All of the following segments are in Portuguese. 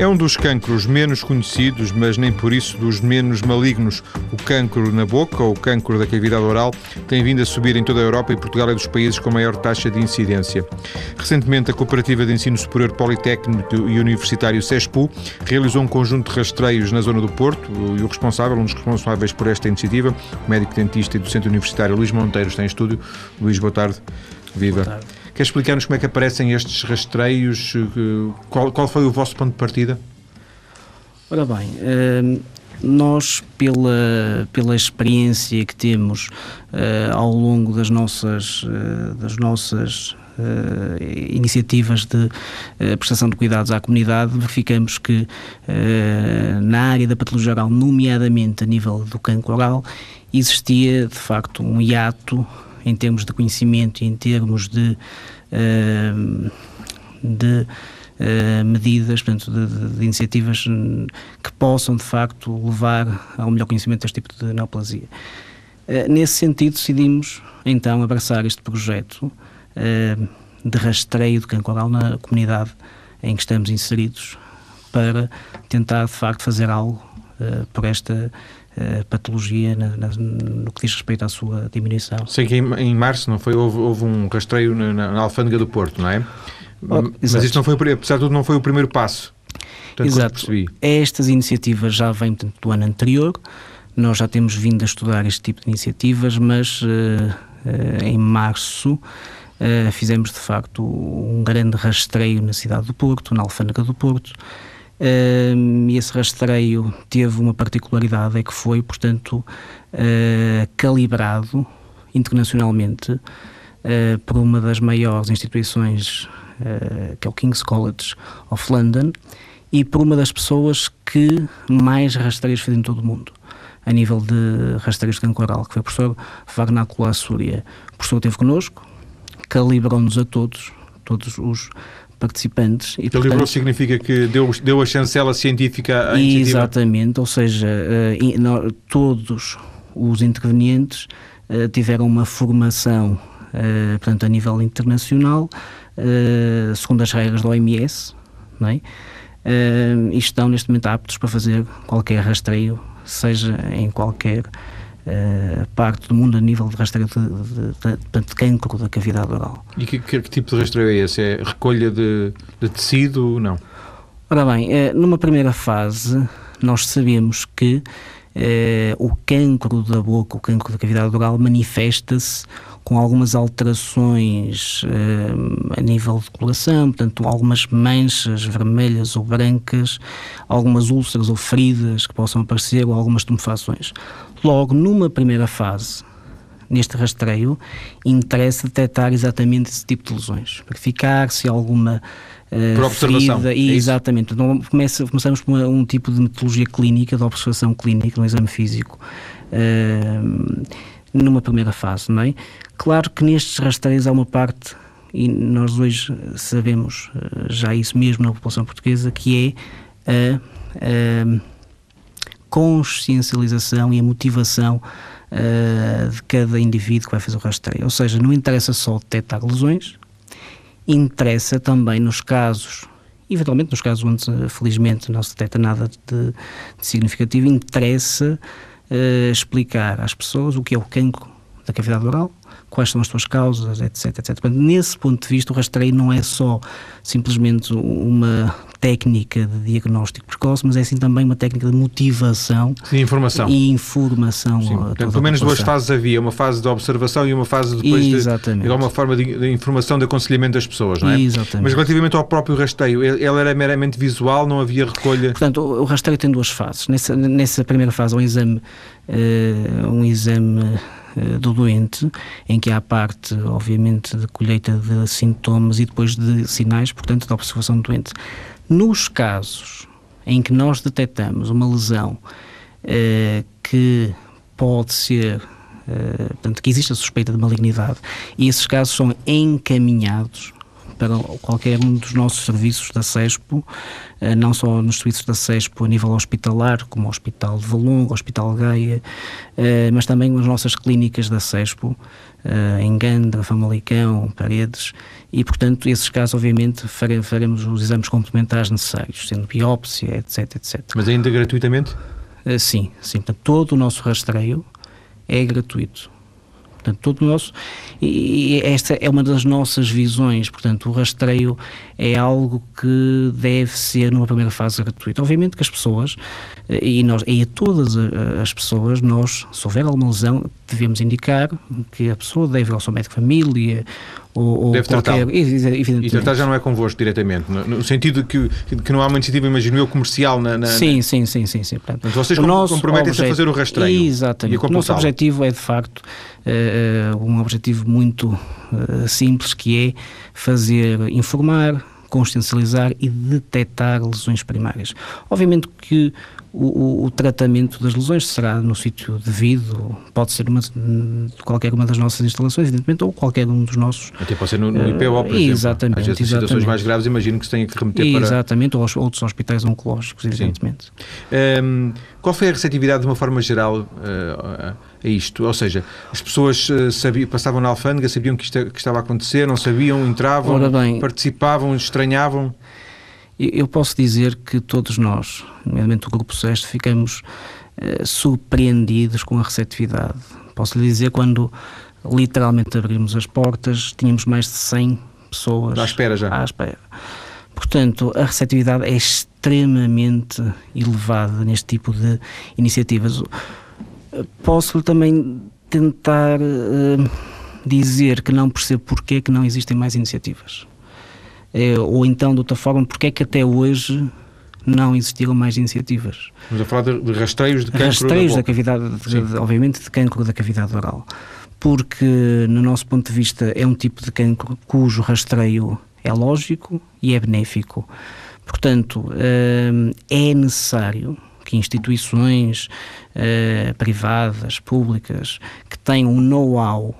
É um dos cancros menos conhecidos, mas nem por isso dos menos malignos. O cancro na boca, ou o cancro da cavidade oral, tem vindo a subir em toda a Europa e Portugal é dos países com maior taxa de incidência. Recentemente, a Cooperativa de Ensino Superior Politécnico e Universitário CESPU realizou um conjunto de rastreios na zona do Porto e o responsável, um dos responsáveis por esta iniciativa, o médico dentista e docente universitário Luís Monteiro, está em estúdio. Luís, boa tarde. Viva. Boa tarde. Quer explicar-nos como é que aparecem estes rastreios? Qual, qual foi o vosso ponto de partida? Ora bem, uh, nós, pela, pela experiência que temos uh, ao longo das nossas, das nossas iniciativas de prestação de cuidados à comunidade, verificamos que na área da patologia oral, nomeadamente a nível do cancro oral, existia de facto um hiato em termos de conhecimento e em termos de, uh, de uh, medidas, portanto, de, de, iniciativas que possam, de facto, levar ao melhor conhecimento deste tipo de neoplasia. Uh, nesse sentido, decidimos, então, abraçar este projeto de rastreio de cancro oral na comunidade em que estamos inseridos para tentar, de facto, fazer algo por esta uh, patologia na, na, no que diz respeito à sua diminuição. Sei que em, em março não foi, houve, houve um rastreio na, na, Alfândega do Porto, não é? Oh, Mas isto não foi, apesar de tudo, não foi o primeiro passo. Exato. Estas iniciativas já vêm do ano anterior. Nós já temos vindo a estudar este tipo de iniciativas, mas uh, uh, em março uh, fizemos de facto um grande rastreio na cidade do Porto, na Alfândega do Porto, e esse rastreio teve uma particularidade, é que foi, portanto, uh, calibrado internacionalmente uh, por uma das maiores instituições, uh, que é o King's College of London, e por uma das pessoas que mais rastreios fez em todo o mundo a nível de rastreios de cancro oral, que foi o professor Wagner Súria. O professor esteve connosco, calibrou-nos a todos, todos os participantes. E, Calibrou portanto, significa que deu, deu a chancela científica à iniciativa? Exatamente, ou seja, uh, todos os intervenientes uh, tiveram uma formação, uh, portanto, a nível internacional, segundo as regras da OMS, não é? e estão neste momento aptos para fazer qualquer rastreio, seja em qualquer uh, parte do mundo a nível de rastreio de, de, de, de cancro da cavidade oral. E que, que, tipo de rastreio é esse? É recolha de, tecido? Não. Ora bem, uh, numa primeira fase, nós sabemos que uh, o cancro da boca, o cancro da cavidade oral, manifesta-se com algumas alterações a nível de coloração, portanto, algumas manchas vermelhas ou brancas, algumas úlceras ou feridas que possam aparecer ou algumas tumefações. Logo, numa primeira fase, neste rastreio, interessa detectar exatamente esse tipo de lesões, verificar se alguma uh, por observação. Ferida, e, é exatamente. Então, começa, começamos por uma, um tipo de metodologia clínica, de observação clínica, um exame físico, uh, numa primeira fase, não é? Claro que nestes rastreios há uma parte, e nós hoje sabemos uh, já isso mesmo na população portuguesa, que é a consciencialização e a motivação uh, de cada indivíduo que vai fazer o rastreio. Ou seja, não interessa só detectar lesões, interessa também nos casos, eventualmente nos casos onde felizmente não se detecta nada de, de significativo, interessa uh, explicar às pessoas o que é o cancro da cavidade oral, quais são as suas causas, etc, etc. Portanto, nesse ponto de vista, o rastreio não é só simplesmente uma técnica de diagnóstico precoce, mas é sim também uma técnica de motivação Sim, informação. e informação. Sim, portanto, pelo menos duas fases havia, uma fase de observação e uma fase depois Exatamente. de, de alguma forma de, de, informação, de aconselhamento das pessoas, não é? Exatamente. Mas relativamente ao próprio rastreio, ele era meramente visual, não havia recolha? Portanto, o, o rastreio tem duas fases. Nessa, nessa primeira fase, um exame, uh, um exame do doente, em que há a parte, obviamente, de colheita de sintomas e depois de sinais, portanto, da observação do doente. Nos casos em que nós detectamos uma lesão uh, que pode ser, uh, portanto, que existe a suspeita de malignidade, e esses casos são encaminhados para qualquer um dos nossos serviços da CESPO, eh, não só nos serviços da CESPO a nível hospitalar, como o Hospital de Valongo, Hospital Gaia, eh, mas também nas nossas clínicas da CESPO, eh, em Gandra, Famalicão, Paredes, e portanto, esses casos, obviamente, faremos os exames complementares necessários, sendo biópsia, etc, etc. Mas ainda gratuitamente? Sim, sim. Portanto, todo o nosso rastreio é gratuito. Portanto, todo o nosso. E esta é uma das nossas visões. Portanto, o rastreio é algo que deve ser, numa primeira fase, gratuito. Obviamente que as pessoas, e, nós, e a todas as pessoas, nós, se houver alguma lesão, devemos indicar que a pessoa deve ir ao seu médico de família ou, ou Deve qualquer... E tratar já não é convosco diretamente, no, sentido de que, que não há uma iniciativa, imagino eu, comercial na... na sim, na... sim, sim, sim, sim. Portanto, vocês comprometem-se a fazer o rastreio. Exatamente. O nosso objetivo é, de facto, uh, um objetivo muito uh, simples, que é fazer, informar, consciencializar e detectar lesões primárias. Obviamente que o, o, tratamento das lesões será no sítio devido, pode ser uma, qualquer uma das nossas instalações, evidentemente, ou qualquer um dos nossos. Até pode ser no, no IPO, por exatamente, exemplo. Às vezes, situações mais graves, imagino que se tenha que remeter exatamente, para. Exatamente, ou aos outros hospitais oncológicos, evidentemente. Um, qual foi a receptividade, de uma forma geral, uh, a isto? Ou seja, as pessoas uh, sabiam, passavam na alfândega, sabiam que isto que estava a acontecer, não sabiam, entravam, participavam, estranhavam? Eu posso dizer que todos nós, nomeadamente o Grupo Sexto, ficamos eh, surpreendidos com a receptividade. Posso lhe dizer, quando literalmente abrimos as portas, tínhamos mais de 100 pessoas à espera já. À espera. Portanto, a receptividade é extremamente elevada neste tipo de iniciativas. Posso também tentar uh, dizer que não percebo porque que não existem mais iniciativas. É, ou então, de outra forma, porque é que até hoje não existiram mais iniciativas? Estamos a falar de, de rastreios de cancro Rastreios da, da cavidade, de, obviamente, de cancro da cavidade oral. Porque, no nosso ponto de vista, é um tipo de cancro cujo rastreio é lógico e é benéfico. Portanto, hum, é necessário que instituições hum, privadas, públicas, que tenham um know-how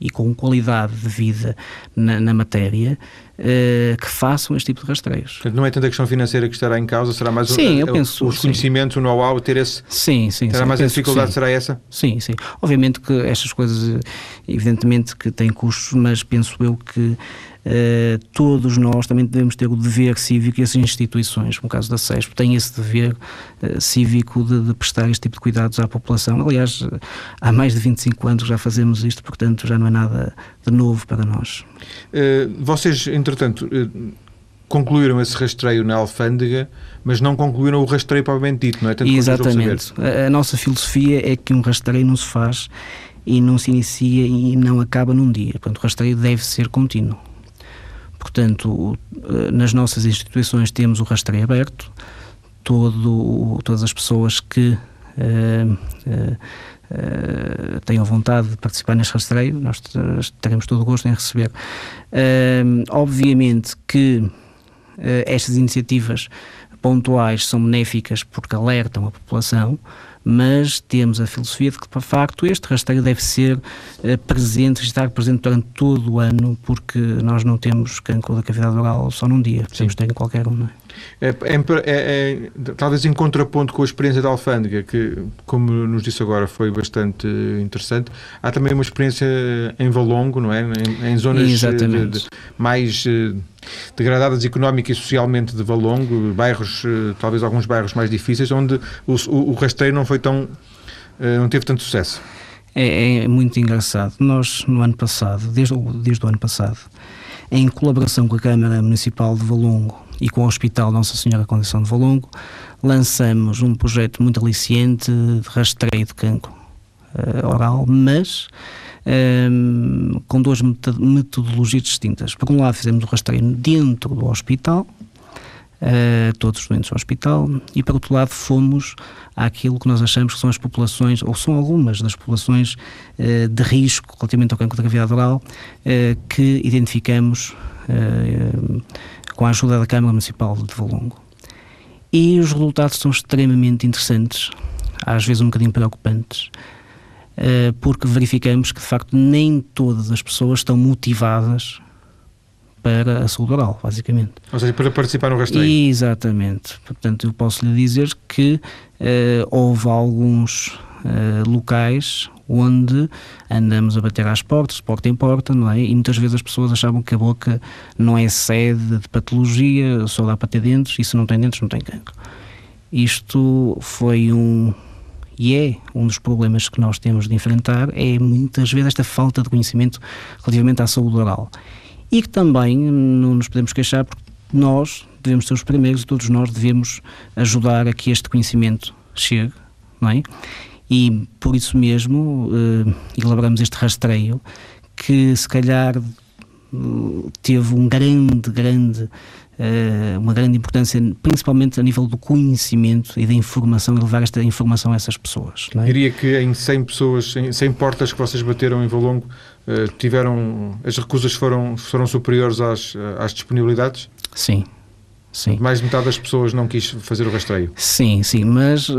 e com qualidade de vida na, na matéria, uh, que façam este tipo de rastreios. Portanto, não é tanta questão financeira que estará em causa, será mais sim, o, eu penso, os conhecimentos, sim. o know-how, ter esse. Sim, sim. Será sim, mais a dificuldade, será essa? Sim, sim. Obviamente que estas coisas, evidentemente que têm custos, mas penso eu que Uh, todos nós também devemos ter o dever cívico e as instituições, no caso da SESP, têm esse dever uh, cívico de, de, prestar este tipo de cuidados à população. Aliás, há mais de 25 anos já fazemos isto, portanto já não é nada de novo para nós. Uh, vocês, entretanto, concluíram esse rastreio na alfândega, mas não concluíram o rastreio propriamente dito, não é? Tanto Exatamente. A, a nossa filosofia é que um rastreio não se faz e não se inicia e não acaba num dia. Portanto, o rastreio deve ser contínuo. Portanto, eh, nas nossas instituições temos o rastreio aberto, todo, todas as pessoas que uh, uh, uh, tenham vontade de participar neste rastreio, nós teremos todo o gosto em receber. obviamente que estas iniciativas pontuais são benéficas porque alertam a população, mas temos a filosofia de que, de facto, este rastreio deve ser uh, presente, estar presente durante todo o ano, porque nós não temos cancro da cavidade oral só num dia, podemos ter em qualquer um, não é? É, é, é, é, talvez em contraponto com a experiência da alfândega, que, como nos disse agora, foi bastante interessante. Há também uma experiência em Valongo, não é? Em, em zonas de, de, mais eh, degradadas económica e socialmente de Valongo, bairros, eh, talvez alguns bairros mais difíceis, onde o, o, o rastreio não foi tão. Eh, não teve tanto sucesso. É, é, muito engraçado. Nós, no ano passado, desde, desde o ano passado, em colaboração com a Câmara Municipal de Valongo e com o Hospital Nossa Senhora Condição de Valongo, lançamos um projeto muito aliciente de rastreio de cancro uh, oral, mas um, ehm, com duas metodologias distintas. Por um lado, fizemos o rastreio dentro do hospital, uh, todos os doentes do hospital, e por outro lado, fomos àquilo que nós achamos que são as populações, ou são algumas das populações uh, de risco relativamente ao cancro da cavidade oral, uh, que identificamos com a ajuda da Câmara Municipal de Valongo. E os resultados são extremamente interessantes, às vezes um bocadinho preocupantes, porque verificamos que de facto nem todas as pessoas estão motivadas para a saúde oral, basicamente. Ou seja, para participar no rastreio. Exatamente. Portanto, eu posso lhe dizer que uh, houve alguns uh, locais onde andamos a bater às portas, porta em porta, não é? E muitas vezes as pessoas achavam que a boca não é sede de patologia, só dá para ter dentes, e se não tem dentes, não tem cancro. Isto foi um, e é um dos problemas que nós temos de enfrentar, é muitas vezes esta falta de conhecimento relativamente à saúde oral. E que também não nos podemos queixar porque nós devemos ser os primeiros e todos nós devemos ajudar a que este conhecimento chegue, não é? E por isso mesmo uh, elaboramos este rastreio que se calhar teve um grande, grande uh, uma grande importância, principalmente a nível do conhecimento e da informação, e levar esta informação a essas pessoas. É? Diria que em 100 pessoas, em 100 portas que vocês bateram em Valongo, uh, tiveram, as recusas foram, foram superiores às, às disponibilidades? Sim. Sim. Mais de metade das pessoas não quis fazer o rastreio. Sim, sim, mas uh,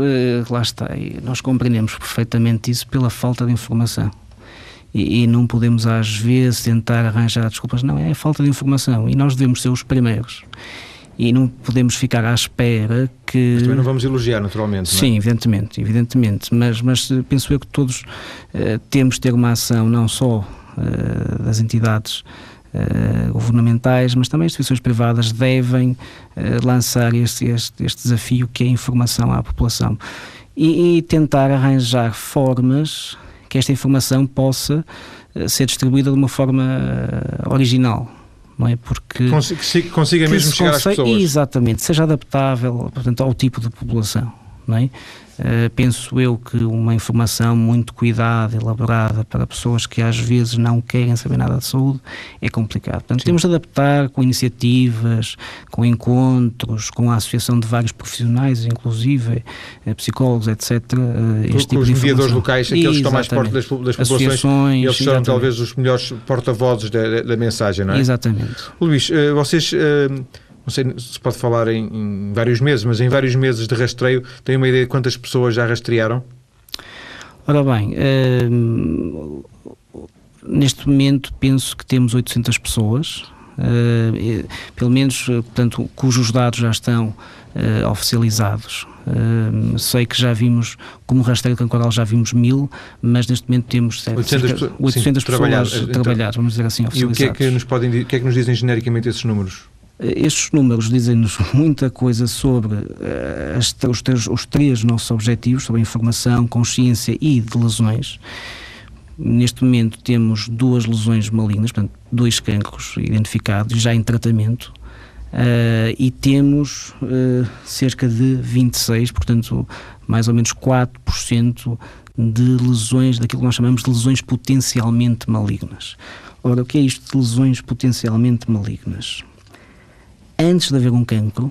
lá está. Nós compreendemos perfeitamente isso pela falta de informação e, e, não podemos às vezes tentar arranjar desculpas, não, é falta de informação e nós devemos ser os primeiros e não podemos ficar à espera que... Mas também não vamos elogiar, naturalmente, Sim, é? evidentemente, evidentemente, mas, mas penso eu que todos uh, temos de ter uma ação não só uh, das entidades uh, governamentais, mas também instituições privadas devem lançar este, este, este, desafio que é a informação à população e, e tentar arranjar formas que esta informação possa eh, ser distribuída de uma forma eh, original. Não é? Porque consiga, consiga mesmo chegar às pessoas. Exatamente, seja adaptável portanto, ao tipo de população. Não é? Uh, penso eu que uma informação muito cuidada, elaborada para pessoas que às vezes não querem saber nada de saúde é complicado. Portanto, Sim. temos de adaptar com iniciativas, com encontros, com a associação de vários profissionais, inclusive uh, psicólogos, etc. Uh, este com tipo os mediadores locais, aqueles que estão mais perto das, das populações, eles são talvez os melhores porta-vozes da, da, mensagem, não é? Exatamente. Luís, vocês não sei se pode falar em, em, vários meses, mas em vários meses de rastreio, tem uma ideia de quantas pessoas já rastrearam? Ora bem, uh, neste momento penso que temos 800 pessoas, uh, pelo menos, portanto, cujos dados já estão uh, oficializados. sei que já vimos, como rastreio temporal já vimos mil, mas neste momento temos 800, 800 sim, pessoas trabalhadas, então, vamos dizer assim, oficializadas. E o que é que nos, podem, o que é que nos dizem genericamente esses números? Estes números dizem-nos muita coisa sobre as, os, três, os três nossos objetivos, sobre informação, consciência e de lesões. Neste momento temos duas lesões malignas, portanto, dois cancros identificados, já em tratamento, uh, e temos uh, cerca de 26, portanto, mais ou menos 4% de lesões, daquilo que nós chamamos de lesões potencialmente malignas. Ora, o que é isto de lesões potencialmente malignas? Antes de haver um cancro,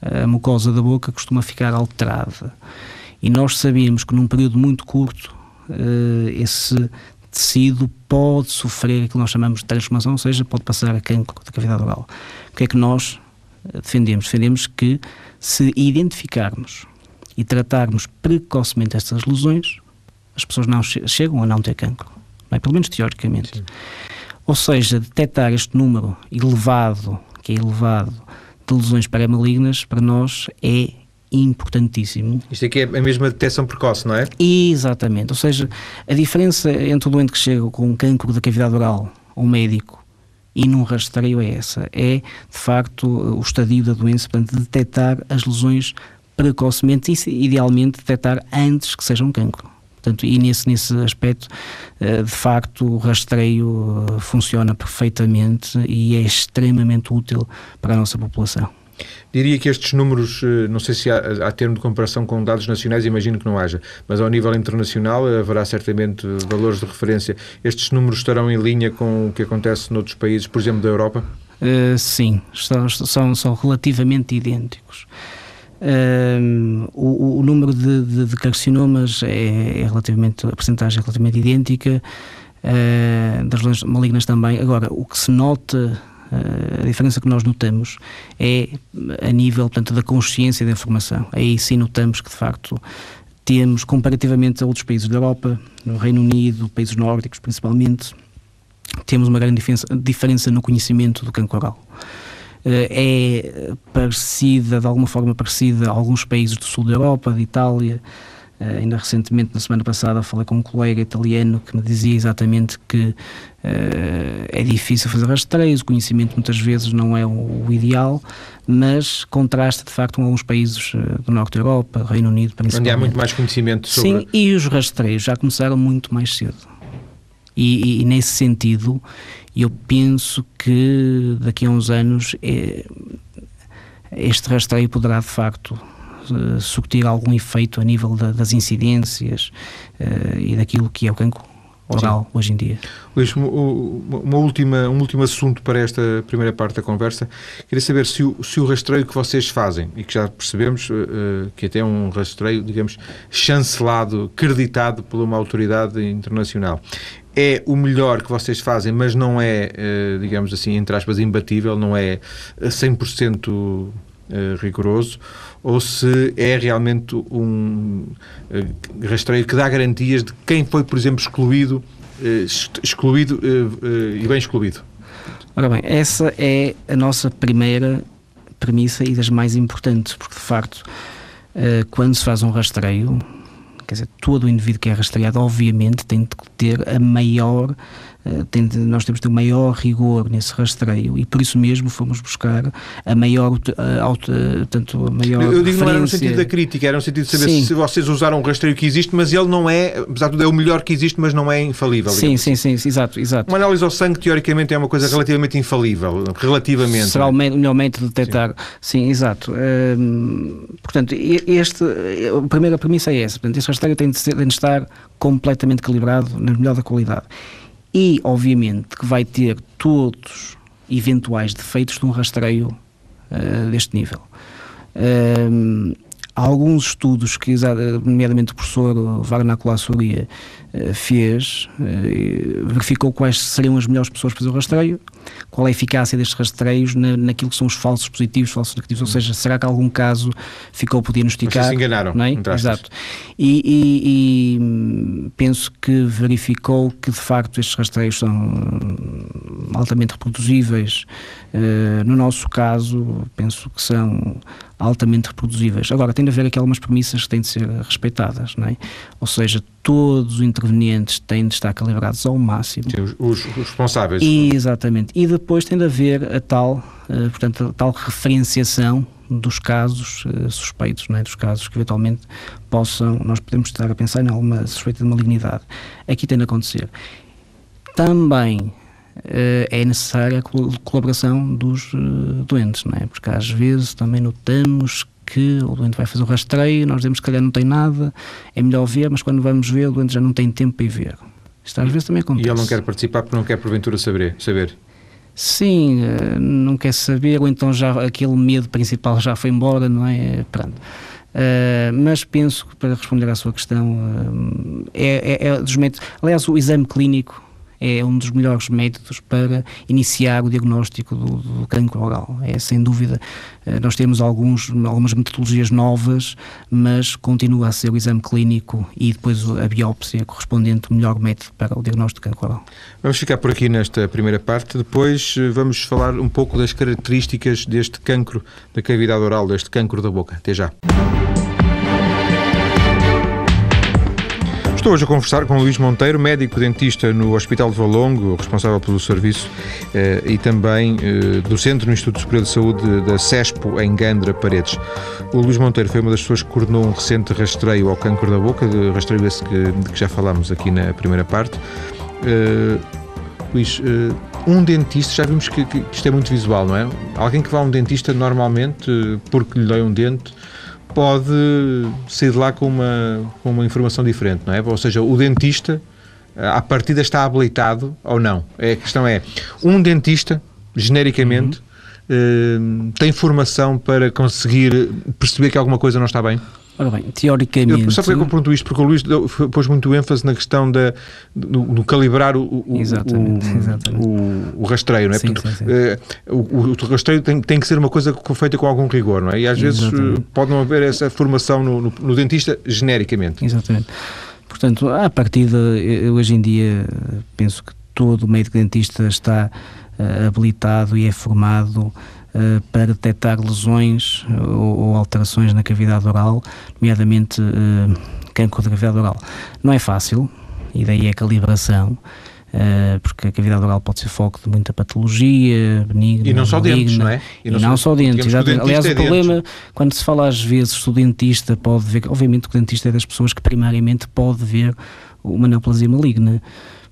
a mucosa da boca costuma ficar alterada. E nós sabemos que num período muito curto uh, esse tecido pode sofrer aquilo que nós chamamos de transformação, ou seja, pode passar a cancro da cavidade oral. O que é que nós eh, defendemos? Defendemos que se identificarmos e tratarmos precocemente estas lesões, as pessoas não chegam a não ter cancro. Não é? Pelo menos teoricamente. Sim. Ou seja, detectar este número elevado que é elevado de lesões pré-malignas, para nós é importantíssimo. Isto aqui é a mesma detecção precoce, não é? Exatamente. Ou seja, a diferença entre o doente que chega com um cancro da cavidade oral ao médico e num rastreio é essa. É, de facto, o estadio da doença, portanto, detectar as lesões precocemente e, idealmente, detectar antes que seja um cancro. Portanto, e nesse, nesse aspecto, eh, de facto, o rastreio eh, funciona perfeitamente e é extremamente útil para a nossa população. Diria que estes números, eh, não sei se há, há termo de comparação com dados nacionais, imagino que não haja, mas ao nível internacional haverá certamente valores de referência. Estes números estarão em linha com o que acontece noutros países, por exemplo, da Europa? Uh, sim, são, são, são relativamente idênticos. Um, o, o, número de, de, de carcinomas é, é, relativamente, a percentagem é relativamente idêntica, uh, das lesões malignas também. Agora, o que se nota, uh, a diferença que nós notamos é a nível, portanto, da consciência da informação. Aí sim notamos que, de facto, temos, comparativamente a outros países da Europa, no Reino Unido, países nórdicos principalmente, temos uma grande diferença, diferença no conhecimento do cancro oral. É parecida, de alguma forma parecida, a alguns países do sul da Europa, de Itália, Uh, ainda recentemente, na semana passada, falei com um colega italiano que me dizia exatamente que uh, é difícil fazer rastreios, o conhecimento muitas vezes não é o, o ideal, mas contrasta de facto com alguns países uh, do norte da Europa, Reino Unido, principalmente. Onde há muito mais conhecimento sobre... Sim, e os rastreios já começaram muito mais cedo. E, e, e nesse sentido, eu penso que daqui a uns anos é, este rastreio poderá de facto uh, surtir algum efeito a nível da, das incidências uh, e daquilo que é o cancro oral Sim. hoje em dia. Luís, uma última, um último assunto para esta primeira parte da conversa. Queria saber se o, se o rastreio que vocês fazem, e que já percebemos uh, que até é um rastreio, digamos, chancelado, creditado por uma autoridade internacional, é o melhor que vocês fazem, mas não é, digamos assim, entre aspas, imbatível, não é 100% rigoroso, ou se é realmente um rastreio que dá garantias de quem foi, por exemplo, excluído, excluído e bem excluído. Ora bem, essa é a nossa primeira premissa e das mais importantes, porque de facto, quando se faz um rastreio, quer dizer, todo o indivíduo que é rastreado, obviamente, tem de ter a maior eh, nós temos de ter um maior rigor nesse rastreio e por isso mesmo fomos buscar a maior, a, alta, tanto a maior Eu digo não era no sentido da crítica, era no sentido de saber sim. se vocês usaram um rastreio que existe, mas ele não é, apesar de tudo, é o melhor que existe, mas não é infalível. Sim, sim, assim. sim, exato, exato. Uma análise ao sangue, teoricamente, é uma coisa relativamente infalível, relativamente. Será o melhor método de detectar, sim, sim exato. Hum, portanto, este, a primeira premissa é essa, portanto, este rastreio tem de, ser, tem de estar completamente calibrado na melhor da qualidade e, obviamente, que vai ter todos eventuais defeitos de um rastreio uh, deste nível. Uh, alguns estudos que, nomeadamente o professor Wagner Colassoria uh, fez, uh, verificou quais seriam as melhores pessoas para fazer o rastreio, qual é a eficácia destes rastreios na, naquilo que são os falsos positivos, falsos negativos, ou seja, será que algum caso ficou por diagnosticar? Vocês se enganaram. Não é? Exato. E, e, e, penso que verificou que de facto estes rastreios são altamente reproduzíveis. Uh, no nosso caso, penso que são altamente reproduzíveis. Agora, tem de haver aqui algumas premissas que têm de ser respeitadas, não é? Ou seja, todos os intervenientes têm de estar calibrados ao máximo. Sim, os, os, responsáveis. E, exatamente. E depois tem de haver a tal, uh, portanto, a tal referenciação dos casos uh, suspeitos, não é? dos casos que eventualmente possam, nós podemos estar a pensar em alguma suspeita de malignidade. Aqui tem de acontecer. Também é necessária a colaboração dos uh, doentes, não é? Porque às vezes também notamos que o doente vai fazer o rastreio, nós dizemos que calhar não tem nada, é melhor ver, mas quando vamos ver, o doente já não tem tempo para ir ver. Isto às vezes também acontece. E ele não quer participar porque não quer porventura saber? saber. Sim, uh, não quer saber, ou então já aquele medo principal já foi embora, não é? Pronto. Uh, mas penso que para responder à sua questão uh, é, é, é, dos métodos. Aliás, o exame clínico é um dos melhores métodos para iniciar o diagnóstico do, do cancro oral. É sem dúvida. Eh, nós temos alguns, algumas metodologias novas, mas continua a ser o exame clínico e depois a biópsia correspondente o melhor método para o diagnóstico do cancro oral. Vamos ficar por aqui nesta primeira parte. Depois eh, vamos falar um pouco das características deste cancro da cavidade oral, deste cancro da boca. Até já. Estou hoje a conversar com Luís Monteiro, médico dentista no Hospital de Valongo, responsável pelo serviço eh, e também eh, docente no Instituto Superior de Saúde da CESPO, em Gandra, Paredes. O Luís Monteiro foi uma das pessoas que coordenou um recente rastreio ao câncer da boca, de rastreio esse que, de que já falámos aqui na primeira parte. Uh, Luís, um dentista, já vimos que, que, isto é muito visual, não é? Alguém que vá a um dentista normalmente, porque lhe dói um dente, pode sair de lá com uma, com uma informação diferente, não é? Ou seja, o dentista, à partida, está habilitado ou não? É, a questão é, um dentista, genericamente, uhum. tem formação para conseguir perceber que alguma coisa não está bem? Ora bem, teoricamente. Eu, sabe porque é que eu pergunto isto? Porque o Luís pôs muito ênfase na questão da, do, do calibrar o, o, exatamente, o, exatamente. o, o rastreio, não é? Sim, Portanto, sim, sim. Eh, o, o, rastreio tem, tem que ser uma coisa feita com algum rigor, não é? E às vezes eh, exatamente. pode não haver essa formação no, no, no dentista genericamente. Exatamente. Portanto, à partida, eu hoje em dia penso que todo o médico dentista está uh, habilitado e é formado uh, para detectar lesões ou, ou, alterações na cavidade oral, nomeadamente uh, cancro da cavidade oral. Não é fácil, e daí é a calibração. Uh, porque a cavidade oral pode ser foco de muita patologia, benigna, E não só maligna, dentes, não é? E não, e não só, dentes, exatamente. Aliás, é o problema, dentes. quando se fala às vezes, o dentista pode ver, obviamente o dentista é das pessoas que primariamente pode ver uma neoplasia maligna.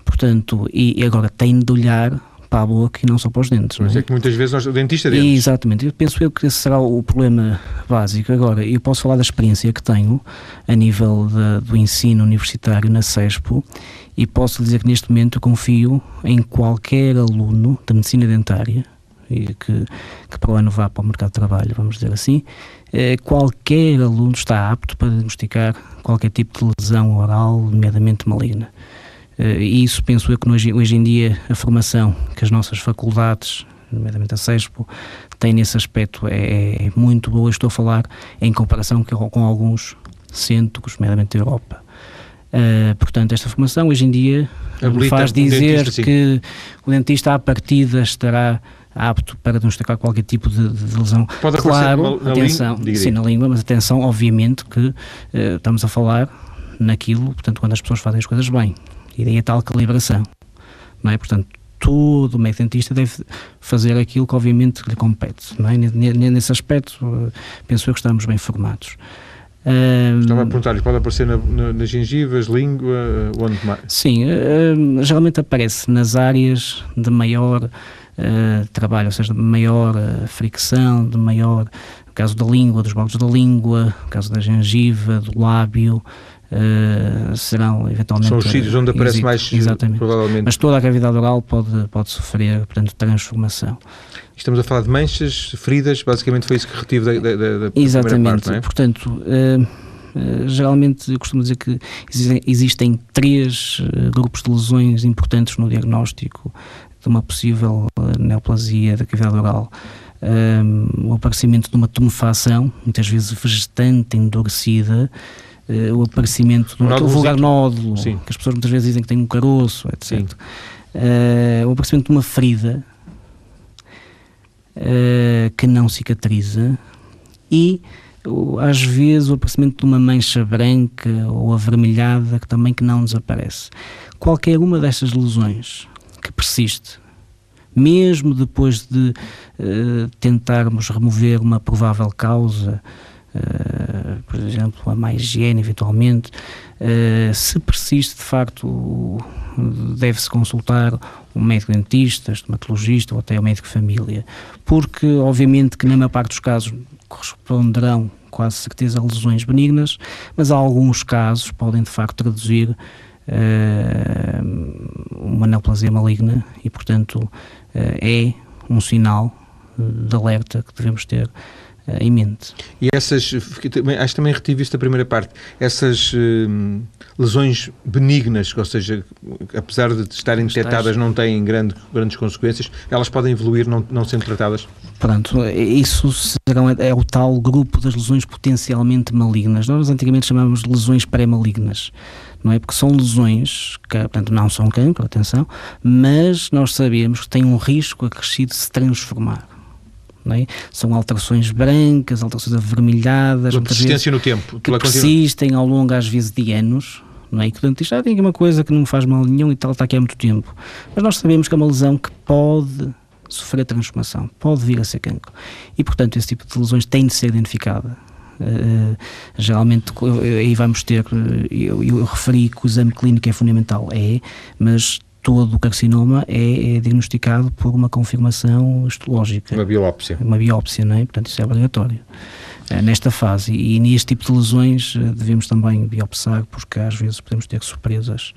Portanto, e, e agora tem de olhar para a boca e não só para os dentes. Mas é? é? que muitas vezes nós, o dentista é dentes. Exatamente, eu penso eu que esse será o problema básico. Agora, eu posso falar da experiência que tenho a nível do ensino universitário na CESPO e posso dizer que neste momento eu confio em qualquer aluno da medicina dentária e que, que para o ano vá para o mercado de trabalho, vamos dizer assim, eh, qualquer aluno está apto para diagnosticar qualquer tipo de lesão oral, nomeadamente maligna. Eh, e isso penso eu que hoje, em dia a formação que as nossas faculdades, nomeadamente a CESPO, tem nesse aspecto é, é muito boa. Estou a falar em comparação com, alguns centros, nomeadamente da Europa. Uh, portanto, esta formação hoje em dia Habilita faz dizer dentista, que o dentista à partida estará apto para diagnosticar qualquer tipo de, de lesão. Pode claro, na, atenção, língua, sim, na língua, mas atenção, obviamente que uh, estamos a falar naquilo, portanto, quando as pessoas fazem as coisas bem. E daí a tal calibração. Não é? Portanto, todo médico dentista deve fazer aquilo que obviamente lhe compete. Não é? Nesse aspecto, uh, penso eu que estamos bem formados. Estava a perguntar-lhe, pode aparecer na, na, nas gengivas, língua, onde mais? Sim, uh, geralmente aparece nas áreas de maior uh, trabalho, ou seja, de maior uh, fricção, de maior, no caso da língua, dos bordos da língua, no caso da gengiva, do lábio, Uh, serão eventualmente. São os sítios onde aparece mais, exatamente. provavelmente. Mas toda a cavidade oral pode, pode sofrer, portanto, transformação. Estamos a falar de manchas, feridas, basicamente foi isso que retive da, da, da Exatamente, parte, é? portanto. Uh, geralmente eu costumo dizer que existem, existem três grupos de lesões importantes no diagnóstico de uma possível neoplasia da cavidade oral. Um, o aparecimento de uma tumefação, muitas vezes vegetante, endurecida, o aparecimento de um vulgar nódulo, Sim. que as pessoas muitas vezes dizem que tem um caroço, etc. Uh, o aparecimento de uma ferida uh, que não cicatriza e às vezes o aparecimento de uma mancha branca ou avermelhada que também que não desaparece. Qualquer uma destas lesões que persiste, mesmo depois de uh, tentarmos remover uma provável causa, uh, por exemplo, a má higiene, eventualmente, uh, se persiste, de facto, deve-se consultar um médico dentista, estomatologista ou até o um médico família, porque, obviamente, que na maior parte dos casos corresponderão quase certeza a lesões benignas, mas há alguns casos podem, de facto, traduzir uh, uma neoplasia maligna e, portanto, é um sinal de alerta que devemos ter em mente. E essas, acho que também retive isto da primeira parte, essas uh, lesões benignas, ou seja, apesar de estarem detectadas não têm grande, grandes consequências, elas podem evoluir não, não sendo tratadas? Pronto, isso serão, é o tal grupo das lesões potencialmente malignas. Nós antigamente chamávamos de lesões pré-malignas não é? Porque são lesões que, portanto, não são cancro, atenção, mas nós sabemos que têm um risco acrescido de se transformar. É? São alterações brancas, alterações avermelhadas, persistência no tempo, que persistem ao longo, às vezes, de anos. Não é? E que portanto diz, ah, tem uma coisa que não me faz mal nenhum e tal, está aqui há muito tempo. Mas nós sabemos que é uma lesão que pode sofrer transformação, pode vir a ser cancro. E, portanto, esse tipo de lesões tem de ser identificada. Uh, geralmente aí vamos ter, eu, eu, referi que o exame clínico é fundamental, é, mas todo o carcinoma é, é, diagnosticado por uma confirmação histológica. Uma biópsia. Uma biópsia, não é? Portanto, isso é obrigatório. Uh, nesta fase. E, e neste tipo de lesões uh, devemos também biopsar, porque às vezes podemos ter surpresas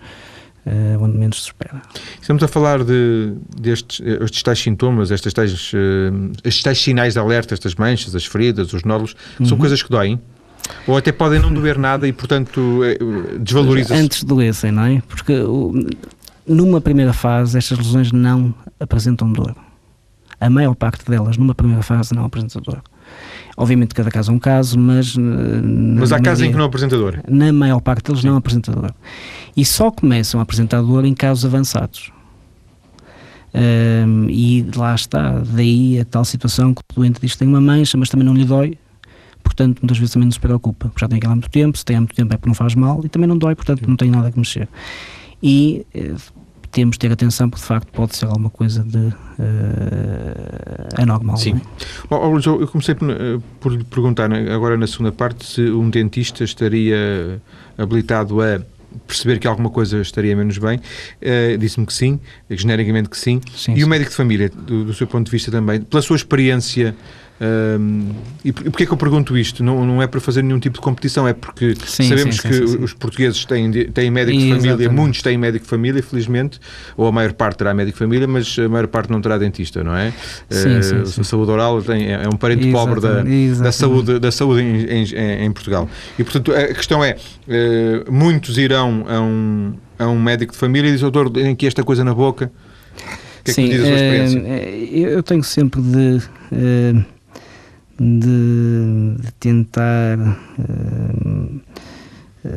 uh, onde menos se espera. Estamos a falar de, destes estes tais sintomas, estes tais, uh, estes tais sinais de alerta, estas manchas, as feridas, os nódulos, uhum. são coisas que doem? Ou até podem não doer nada e, portanto, eh, desvaloriza-se? Antes doessem, não é? Porque numa primeira fase estas lesões não apresentam dor. A maior parte delas, numa primeira fase, não apresenta dor. Obviamente, cada caso é um caso, mas. Mas há casos em que não apresenta dor? Na maior parte deles, Sim. não apresenta dor. E só começam a apresentar dor em casos avançados. Um, e lá está, daí a tal situação que o doente diz que tem uma mancha, mas também não lhe dói, portanto muitas vezes também não se preocupa, porque já tem aquilo há muito tempo, se tem há muito tempo é porque não faz mal e também não dói, portanto não tem nada a mexer. E eh, temos de ter atenção porque de facto pode ser alguma coisa de uh, anormal. Sim. É? Oh, eu comecei por, eh, por lhe perguntar né, agora na segunda parte se um dentista estaria habilitado a perceber que alguma coisa estaria menos bem, uh, disse-me que sim, genericamente que sim. sim e sim. o médico de família, do, do, seu ponto de vista também, pela sua experiência um, e porquê é que eu pergunto isto? Não, não é para fazer nenhum tipo de competição, é porque sim, sabemos sim, que sim, os portugueses têm, têm médico de família, exatamente. muitos têm médico de família, felizmente, ou a maior parte terá médico de família, mas a maior parte não terá dentista, não é? Uh, a saúde oral tem, é um parente pobre da, da saúde, da saúde em, em, em, Portugal. E portanto a questão é: uh, muitos irão a um, a um médico de família e dizem, doutor, tem aqui esta coisa na boca. O que é que Sim, diz a sua experiência? Uh, eu tenho sempre de de, de tentar uh,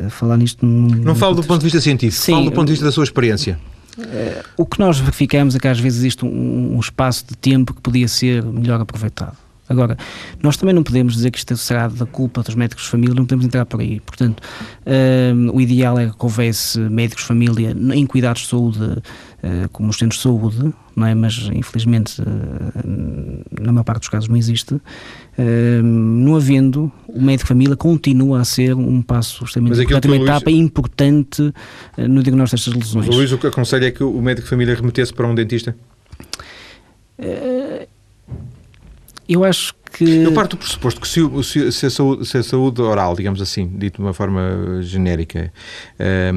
falar nisto. Num, não falo do ponto de vista científico, Sim, falo do ponto de vista da sua experiência. Uh, o que nós verificamos é que às vezes existe um, um espaço de tempo que podia ser melhor aproveitado. Agora, nós também não podemos dizer que isto será da culpa dos médicos de família, não podemos entrar por aí. Portanto, uh, o ideal é que houvesse médicos de família em cuidados de saúde, como os centros de saúde, não é? mas infelizmente, uh, na maior parte dos casos, não existe. não havendo, o médico de família continua a ser um passo extremamente importante, uma etapa Luís... importante no diagnóstico destas lesões. Mas, Luís, o que aconselha é que o médico de família remetesse para um dentista? Eu acho que. Eu parto do pressuposto que se, se, se, a, saúde, se a, saúde, oral, digamos assim, dito de uma forma genérica, é,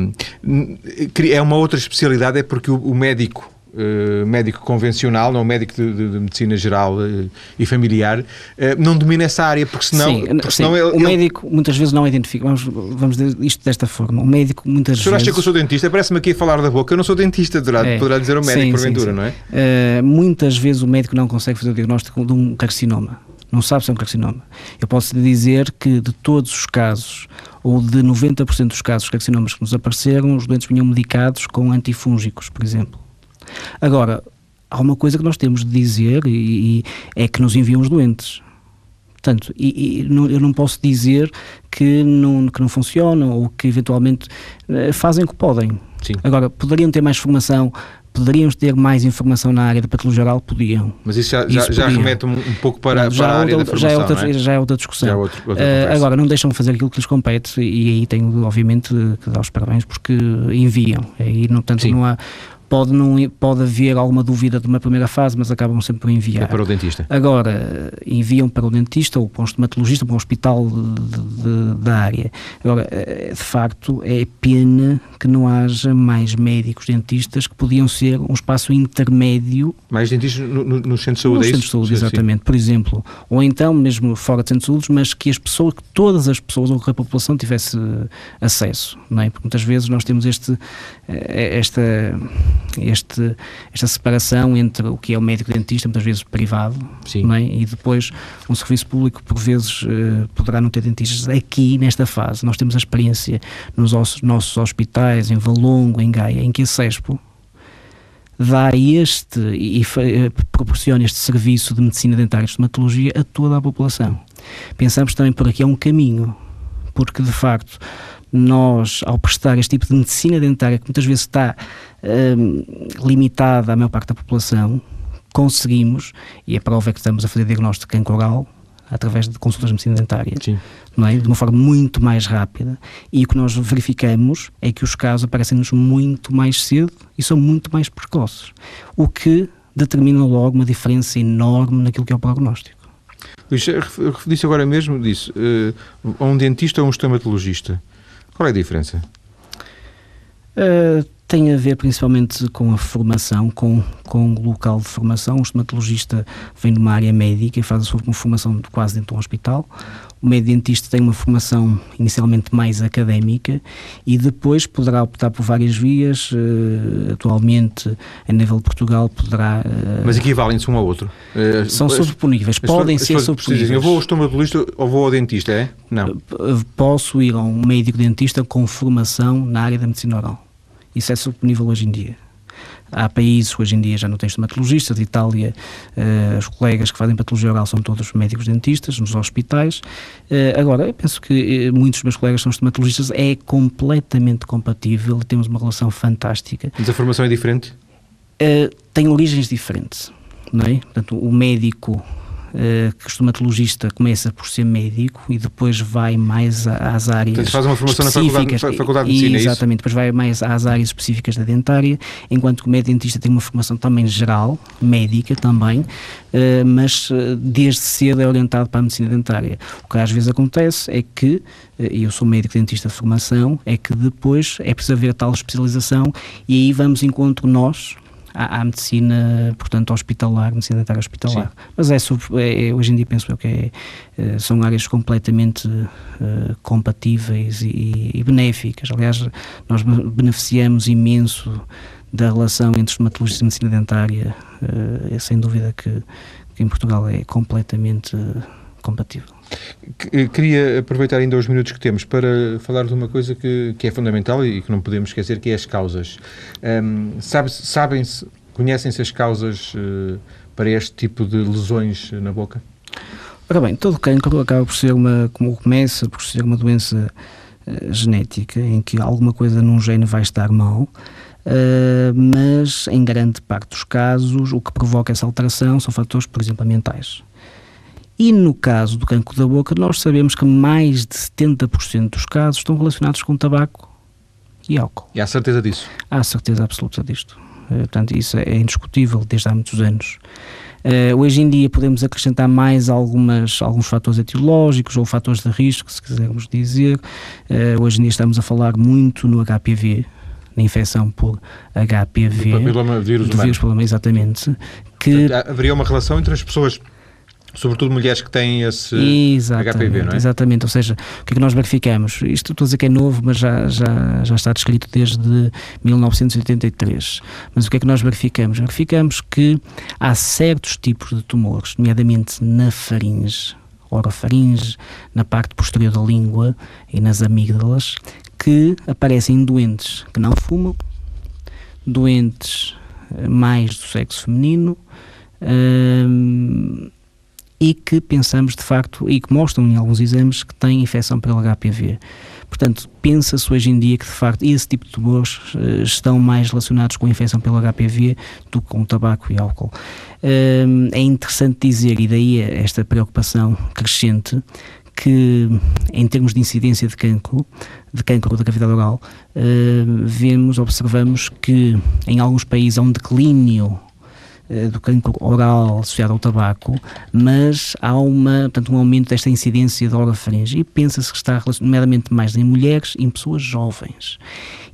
é uma outra especialidade, é porque o, o médico Uh, médico convencional, não médico de, de, de medicina geral uh, e familiar, uh, não domina essa área, porque senão, sim, porque sim. senão ele, o médico ele... muitas vezes não identifica, vamos, vamos dizer isto desta forma, o médico muitas vezes... O senhor acha que eu sou dentista? Parece-me aqui a falar da boca, eu não sou dentista, poderá, é. poderá dizer o médico, sim, porventura, não é? muitas vezes o médico não consegue fazer o diagnóstico de um carcinoma, não sabe se é um carcinoma. Eu posso lhe dizer que de todos os casos, ou de 90% dos casos de carcinomas que nos apareceram, os doentes vinham medicados com antifúngicos, por exemplo Agora, há uma coisa que nós temos de dizer e, e é que nos enviam os doentes. Portanto, e, e não, eu não posso dizer que não, que não funcionam ou que eventualmente uh, fazem o que podem. Sim. Agora, poderiam ter mais formação, poderiam ter mais informação na área da patologia oral? Podiam. Mas isso já, isso já, já remete um, um, pouco para, já para a área outra, da formação, já é outra, é? Já é outra discussão. É outro, uh, agora, não deixam de fazer aquilo que lhes compete e aí tenho, obviamente, que dar os parabéns porque enviam. Aí, no, tanto, não há pode, não, pode haver alguma dúvida de uma primeira fase, mas acabam sempre por enviar. É para o dentista. Agora, enviam para o dentista ou para um estomatologista, para um hospital de, de, da área. Agora, eh, de facto, é pena que não haja mais médicos dentistas que podiam ser um espaço intermédio. Mais dentistas no, no, no centro de saúde, no é centro de saúde, exatamente, sim. por exemplo. Ou então, mesmo fora de centro de saúde, mas que as pessoas, que todas as pessoas ou que a população tivesse acesso, não é? Porque muitas vezes nós temos este, eh, esta este, esta separação entre o que é o médico dentista, muitas vezes privado, é? e depois um serviço público, por vezes, uh, poderá não ter dentistas. Aqui, nesta fase, nós temos a experiência nos nossos, nossos hospitais, em Valongo, em Gaia, em que a CESPO dá este e, e eh, proporciona este serviço de medicina dentária e estomatologia a toda a população. Pensamos também por aqui é um caminho, porque de facto nós, ao prestar este tipo de medicina dentária, que muitas vezes está um, limitada à maior parte da população, conseguimos, e a prova é que estamos a fazer diagnóstico de cancro oral, através de consultas de medicina dentária, não é? de uma forma muito mais rápida, e o que nós verificamos é que os casos aparecem-nos muito mais cedo e são muito mais precoces, o que determina logo uma diferença enorme naquilo que é o prognóstico. Luís, disse agora mesmo, disse, uh, a um dentista ou um estomatologista, qual é a diferença? Uh, tem a ver principalmente com a formação, com, com o local de formação. O estomatologista vem de uma área médica e faz a sua formação quase dentro de um hospital. O médico dentista tem uma formação inicialmente mais académica e depois poderá optar por várias vias. Uh, atualmente, a nível de Portugal, poderá. Uh, Mas equivalem-se um ao outro? Uh, São sobreponíveis, podem ser sobreponíveis. Eu vou ao estomatologista ou vou ao dentista, é? Não. Posso ir a um médico dentista com formação na área da medicina oral. Isso é subponível hoje em dia. há países que hoje em dia já não têm estomatologistas, de Itália, uh, os colegas que fazem patologia oral são todos médicos dentistas nos hospitais. Uh, agora, eu penso que muitos dos meus colegas são estomatologistas, é completamente compatível, temos uma relação fantástica. Mas a formação é diferente? tem origens diferentes, não é? Portanto, o médico uh, que o estomatologista começa por ser médico e depois vai mais às áreas Portanto, faz uma formação específicas. na faculdade, de medicina, é Exatamente, depois vai mais às áreas específicas da dentária, enquanto que o médico dentista tem uma formação também geral, médica também, uh, mas uh, desde cedo é orientado para a medicina dentária. O que às vezes acontece é que, e eu sou médico dentista de formação, é que depois é preciso haver tal especialização e aí vamos encontro nós, à, à medicina, portanto, hospitalar, medicina dentária hospitalar. Sim. Mas é, é, é, hoje em dia penso eu que é, eh, são áreas completamente uh, compatíveis e, e, benéficas. Aliás, nós beneficiamos imenso da relação entre estomatologia e medicina dentária. Uh, sem dúvida que, que, em Portugal é completamente compatível. Queria aproveitar ainda os minutos que temos para falar de uma coisa que, que é fundamental e que não podemos esquecer, que é as causas. Um, sabe, Sabem-se, conhecem-se as causas uh, para este tipo de lesões na boca? Ora bem, todo cancro acaba por ser uma, como começa, por ser uma doença uh, genética, em que alguma coisa num gene vai estar mal, Uh, mas em grande parte dos casos o que provoca essa alteração são fatores, por exemplo, ambientais. E no caso do cancro da boca, nós sabemos que mais de 70% dos casos estão relacionados com tabaco e álcool. E há certeza disso? Há certeza absoluta disto. Uh, portanto, isso é indiscutível desde há muitos anos. Uh, hoje em dia podemos acrescentar mais algumas, alguns fatores etiológicos ou fatores de risco, se quisermos dizer. Uh, hoje em dia estamos a falar muito no HPV, na infecção por HPV. Do papiloma vírus humano. Vírus, exatamente. Que... Haveria uma relação entre as pessoas Sobretudo mulheres que têm esse exatamente, HPV, não é? Exatamente, ou seja, o que é que nós verificamos? Isto estou a dizer que é novo, mas já, já, já está descrito desde 1983. Mas o que é que nós verificamos? Verificamos que há certos tipos de tumores, nomeadamente na faringe, orofaringe, na parte posterior da língua e nas amígdalas, que aparecem em doentes que não fumam, doentes mais do sexo feminino, hum, e que pensamos de facto e que mostram em alguns exames que têm infecção pelo HPV. Portanto, pensa-se hoje em dia que de facto esse tipo de tumores uh, estão mais relacionados com a infecção pelo HPV do que com o tabaco e álcool. Uh, é interessante dizer, e daí esta preocupação crescente, que em termos de incidência de cancro, de cancro da cavidade oral, uh, vemos, observamos que em alguns países há um declínio do cancro oral associado ao tabaco, mas há uma, portanto, um aumento desta incidência de orofaringe e pensa-se que está nomeadamente mais em mulheres e em pessoas jovens.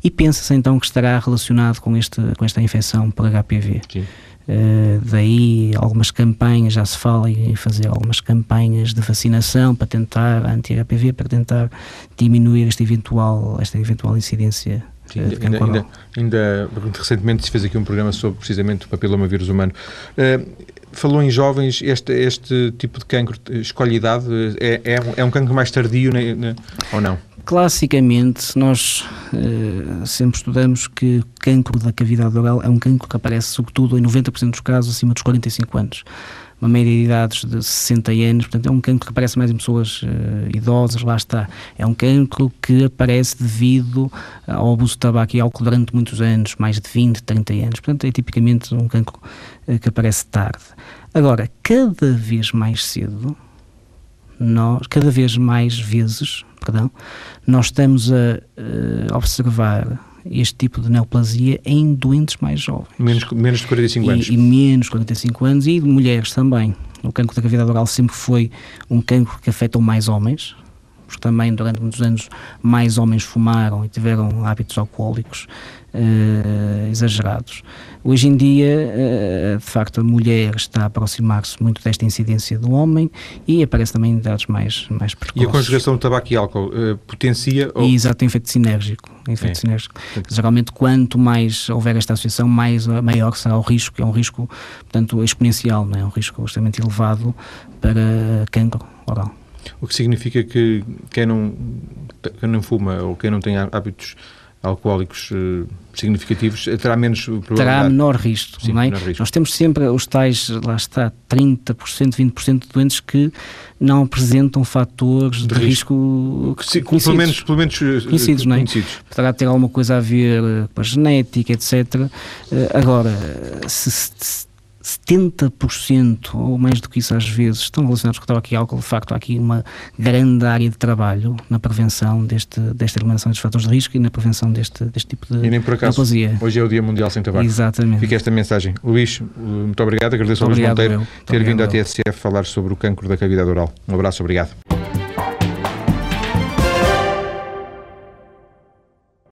E pensa-se então que estará relacionado com, este, com esta infecção por HPV. Sim. Uh, daí algumas campanhas, já se fala em fazer algumas campanhas de vacinação para tentar, anti-HPV, para tentar diminuir esta eventual, esta eventual incidência Sim, ainda, ainda, ainda, recentemente se fez aqui um programa sobre precisamente o papiloma vírus humano. Uh, falou em jovens, este, este tipo de cancro escolhe idade? É, é, é um cancro mais tardio né, né, ou não? Classicamente, nós uh, sempre estudamos que o cancro da cavidade oral é um cancro que aparece, sobretudo, em 90% dos casos, acima dos 45 anos uma média de idades de 60 anos, portanto é um cancro que aparece mais em pessoas uh, idosas, lá está. É um cancro que aparece devido ao abuso de tabaco e álcool durante muitos anos, mais de 20, 30 anos, portanto é tipicamente um cancro uh, que aparece tarde. Agora, cada vez mais cedo, nós, cada vez mais vezes, perdão, nós estamos a uh, observar este tipo de neoplasia em doentes mais jovens. Menos, menos de 45 anos. E, e menos de 45 anos e de mulheres também. O cancro da cavidade oral sempre foi um cancro que afetou mais homens, porque também durante muitos anos mais homens fumaram e tiveram hábitos alcoólicos uh, exagerados. Hoje em dia, uh, de facto, a mulher está a aproximar-se muito desta incidência do homem e aparece também em idades mais, mais precoces. E a conjugação de tabaco e álcool uh, potencia? Ou... Exato, tem efeito sinérgico. Efeito é. sinérgico. Geralmente, quanto mais houver esta associação, mais, maior será o risco, é um risco, portanto, exponencial, não é? um risco extremamente elevado para cancro oral. O que significa que quem não, quem não fuma ou quem não tem hábitos alcoólicos uh, significativos, terá menos Terá menor risco, Sim, não é? menor risco. Nós temos sempre os tais, lá está, 30%, 20% de doentes que não apresentam fatores de, de risco, risco Sim, pelo menos, pelo menos eh, conhecidos, não é? conhecidos. Poderá ter alguma coisa a ver com a genética, etc. Agora, se, se 70% ou mais do que isso às vezes estão relacionados com o tabaco e álcool, de facto há aqui uma grande área de trabalho na prevenção deste, desta eliminação dos fatores de risco e na prevenção deste, deste tipo de E nem por acaso, hoje é o Dia Mundial Sem Tabaco. Exatamente. Fica esta mensagem. Luís, muito obrigado, agradeço ao Luís Monteiro ter vindo à TSF falar sobre o cancro da cavidade oral. Um abraço, obrigado.